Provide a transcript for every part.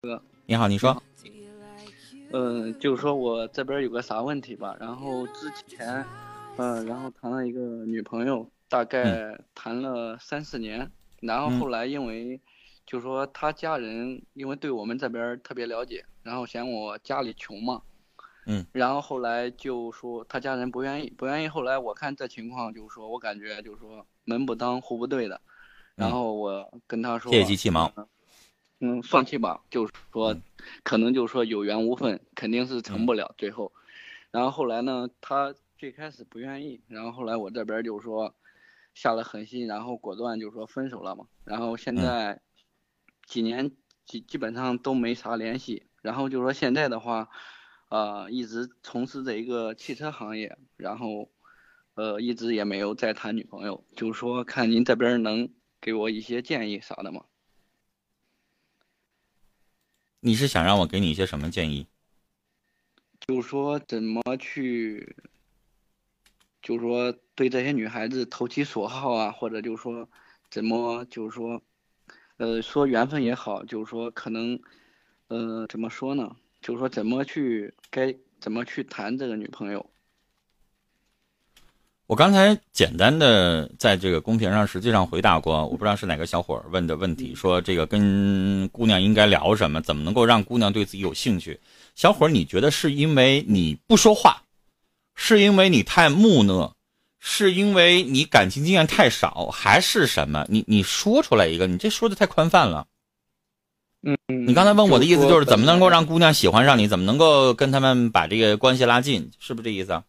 哥，你好，你说。嗯，就是说我这边有个啥问题吧，然后之前，嗯，然后谈了一个女朋友，大概谈了三四年，然后后来因为，就是说他家人因为对我们这边特别了解，然后嫌我家里穷嘛，嗯，然后后来就说他家人不愿意，不愿意，后来我看这情况，就是说我感觉就是说门不当户不对的，然后我跟他说，借机气毛。嗯，放弃吧，就是说，可能就是说有缘无分，肯定是成不了最后。然后后来呢，他最开始不愿意，然后后来我这边就说下了狠心，然后果断就说分手了嘛。然后现在几年基基本上都没啥联系。然后就说现在的话，呃，一直从事这一个汽车行业，然后呃一直也没有再谈女朋友。就是说看您这边能给我一些建议啥的吗？你是想让我给你一些什么建议？就说怎么去，就说对这些女孩子投其所好啊，或者就是说怎么就是说，呃，说缘分也好，就是说可能，呃，怎么说呢？就是说怎么去该怎么去谈这个女朋友。我刚才简单的在这个公屏上实际上回答过，我不知道是哪个小伙问的问题，说这个跟姑娘应该聊什么，怎么能够让姑娘对自己有兴趣？小伙，你觉得是因为你不说话，是因为你太木讷，是因为你感情经验太少，还是什么？你你说出来一个，你这说的太宽泛了。嗯，你刚才问我的意思就是怎么能够让姑娘喜欢上你，怎么能够跟他们把这个关系拉近，是不是这意思？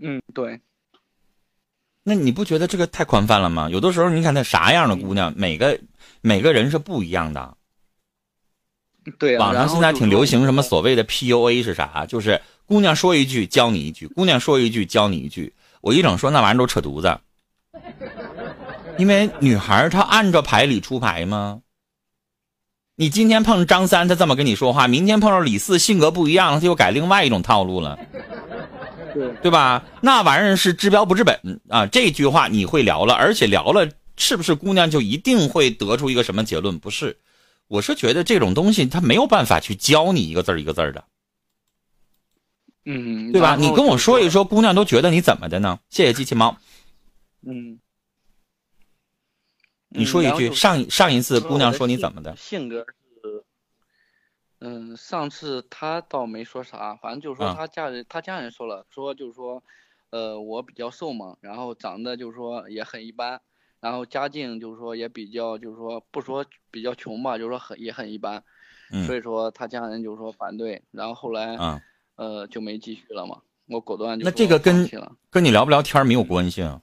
嗯，对。那你不觉得这个太宽泛了吗？有的时候你看那啥样的姑娘，每个每个人是不一样的。对网上现在挺流行什么所谓的 PUA 是啥？就是姑娘说一句教你一句，姑娘说一句教你一句。我一整说那玩意儿都扯犊子。因为女孩她按照牌理出牌吗？你今天碰张三，他这么跟你说话；明天碰到李四，性格不一样，他又改另外一种套路了。对吧？那玩意儿是治标不治本啊！这句话你会聊了，而且聊了，是不是姑娘就一定会得出一个什么结论？不是，我是觉得这种东西他没有办法去教你一个字儿一个字儿的。嗯，对吧？你跟我说一说，姑娘都觉得你怎么的呢？谢谢机器猫。嗯，你说一句，上上一次姑娘说你怎么的？性格。嗯，上次他倒没说啥，反正就是说他家人，他家人说了，说就是说，呃，我比较瘦嘛，然后长得就是说也很一般，然后家境就是说也比较就是说不说比较穷吧，就是说很也很一般，所以说他家人就是说反对，然后后来呃就没继续了嘛，我果断就那这个跟跟你聊不聊天没有关系啊，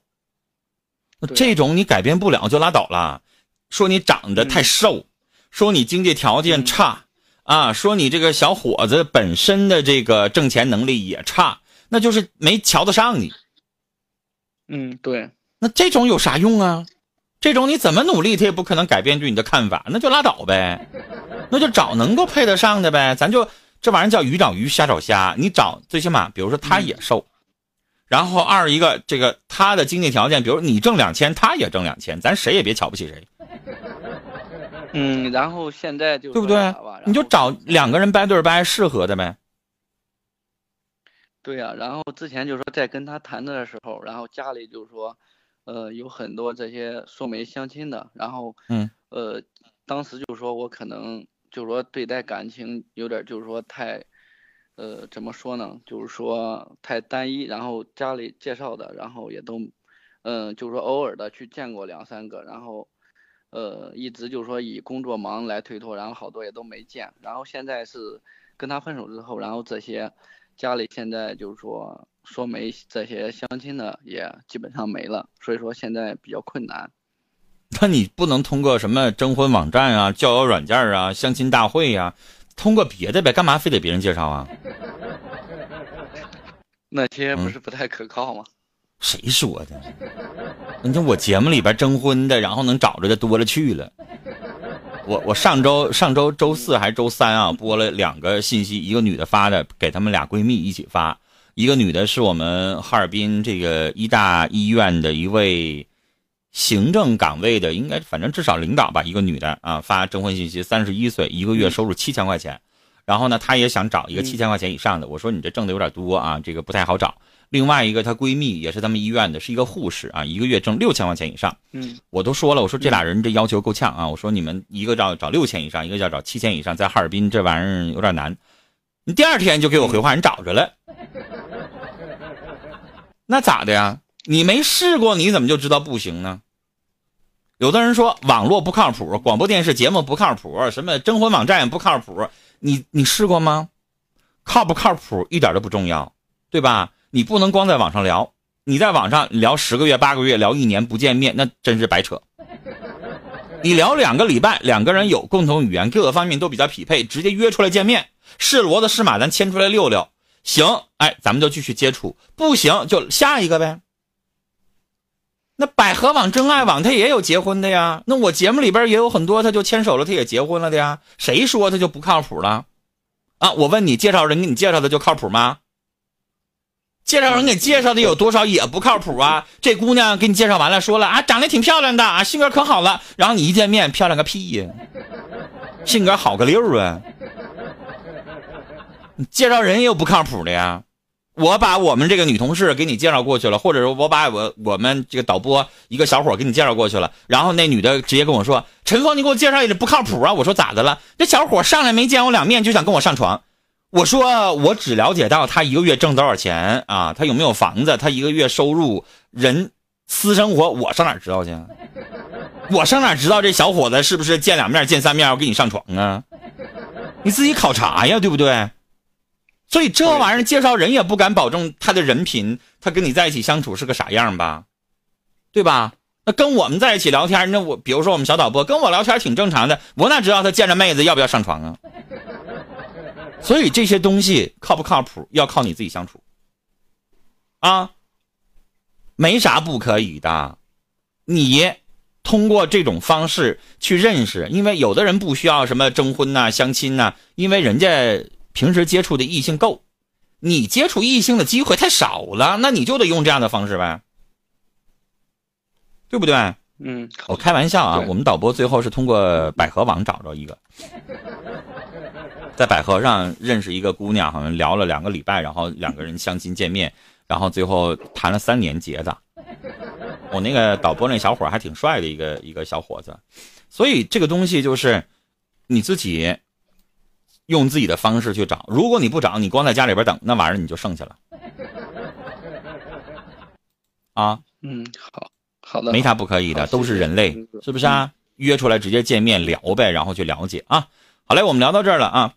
那这种你改变不了就拉倒了，说你长得太瘦，说你经济条件差。啊，说你这个小伙子本身的这个挣钱能力也差，那就是没瞧得上你。嗯，对。那这种有啥用啊？这种你怎么努力，他也不可能改变对你的看法，那就拉倒呗。那就找能够配得上的呗。咱就这玩意儿叫鱼找鱼，虾找虾。你找最起码，比如说他也瘦，然后二一个这个他的经济条件，比如你挣两千，他也挣两千，咱谁也别瞧不起谁。嗯，然后现在就对不对？你就找两个人掰对掰，适合的呗。对呀，然后之前就说在跟他谈的时候，然后家里就说，呃，有很多这些说媒相亲的，然后嗯，呃，当时就说我可能就是说对待感情有点就是说太，呃，怎么说呢？就是说太单一，然后家里介绍的，然后也都，嗯，就是说偶尔的去见过两三个，然后。呃，一直就是说以工作忙来推脱，然后好多也都没见，然后现在是跟他分手之后，然后这些家里现在就是说说媒这些相亲的也基本上没了，所以说现在比较困难。那你不能通过什么征婚网站啊、交友软件啊、相亲大会呀，通过别的呗？干嘛非得别人介绍啊？那些不是不太可靠吗？谁说的？你看我节目里边征婚的，然后能找着的多了去了。我我上周上周周四还是周三啊，播了两个信息，一个女的发的，给他们俩闺蜜一起发。一个女的是我们哈尔滨这个医大医院的一位行政岗位的，应该反正至少领导吧，一个女的啊，发征婚信息，三十一岁，一个月收入七千块钱，然后呢，她也想找一个七千块钱以上的。我说你这挣的有点多啊，这个不太好找。另外一个她闺蜜也是咱们医院的，是一个护士啊，一个月挣六千块钱以上。嗯，我都说了，我说这俩人这要求够呛啊，我说你们一个要找六千以上，一个要找七千以上，在哈尔滨这玩意儿有点难。你第二天就给我回话，你找着了。那咋的呀？你没试过，你怎么就知道不行呢？有的人说网络不靠谱，广播电视节目不靠谱，什么征婚网站也不靠谱。你你试过吗？靠不靠谱一点都不重要，对吧？你不能光在网上聊，你在网上聊十个月、八个月、聊一年不见面，那真是白扯。你聊两个礼拜，两个人有共同语言，各个方面都比较匹配，直接约出来见面，是骡子是马，咱牵出来溜溜。行，哎，咱们就继续接触，不行就下一个呗。那百合网、真爱网，他也有结婚的呀。那我节目里边也有很多，他就牵手了，他也结婚了的呀。谁说他就不靠谱了？啊，我问你，介绍人给你介绍的就靠谱吗？介绍人给介绍的有多少也不靠谱啊？这姑娘给你介绍完了，说了啊，长得挺漂亮的啊，性格可好了。然后你一见面，漂亮个屁呀，性格好个溜啊！介绍人也有不靠谱的呀，我把我们这个女同事给你介绍过去了，或者说我把我我们这个导播一个小伙给你介绍过去了，然后那女的直接跟我说：“陈峰，你给我介绍一个不靠谱啊！”我说：“咋的了？这小伙上来没见我两面就想跟我上床。”我说：“我只了解到他一个月挣多少钱啊，他有没有房子，他一个月收入，人私生活，我上哪知道去？我上哪知道这小伙子是不是见两面见三面要跟你上床啊？你自己考察呀，对不对？”所以这玩意儿介绍人也不敢保证他的人品，他跟你在一起相处是个啥样吧，对吧？那跟我们在一起聊天，那我比如说我们小导播跟我聊天挺正常的，我哪知道他见着妹子要不要上床啊？所以这些东西靠不靠谱，要靠你自己相处啊，没啥不可以的。你通过这种方式去认识，因为有的人不需要什么征婚呐、相亲呐，因为人家。平时接触的异性够，你接触异性的机会太少了，那你就得用这样的方式呗，对不对？嗯，我开玩笑啊，我们导播最后是通过百合网找着一个，在百合上认识一个姑娘，好像聊了两个礼拜，然后两个人相亲见面，然后最后谈了三年结的。我那个导播那小伙还挺帅的一个一个小伙子，所以这个东西就是你自己。用自己的方式去找，如果你不找，你光在家里边等，那玩意儿你就剩下了。啊，嗯，好，好的，没啥不可以的，都是人类，是不是啊？约出来直接见面聊呗，然后去了解啊。好嘞，我们聊到这儿了啊。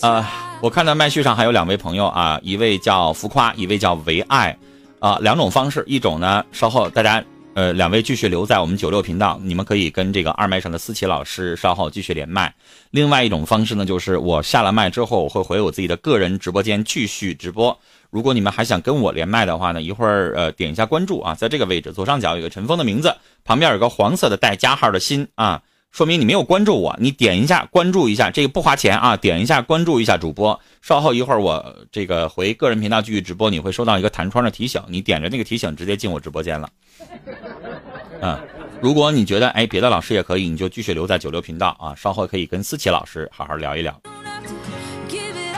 啊，我看到麦序上还有两位朋友啊，一位叫浮夸，一位叫唯爱，啊，两种方式，一种呢，稍后大家。呃，两位继续留在我们九六频道，你们可以跟这个二麦上的思琪老师稍后继续连麦。另外一种方式呢，就是我下了麦之后，我会回我自己的个人直播间继续直播。如果你们还想跟我连麦的话呢，一会儿呃点一下关注啊，在这个位置左上角有个陈峰的名字，旁边有个黄色的带加号的心啊，说明你没有关注我，你点一下关注一下，这个不花钱啊，点一下关注一下主播。稍后一会儿我这个回个人频道继续直播，你会收到一个弹窗的提醒，你点着那个提醒直接进我直播间了。嗯，如果你觉得哎别的老师也可以，你就继续留在九六频道啊，稍后可以跟思琪老师好好聊一聊。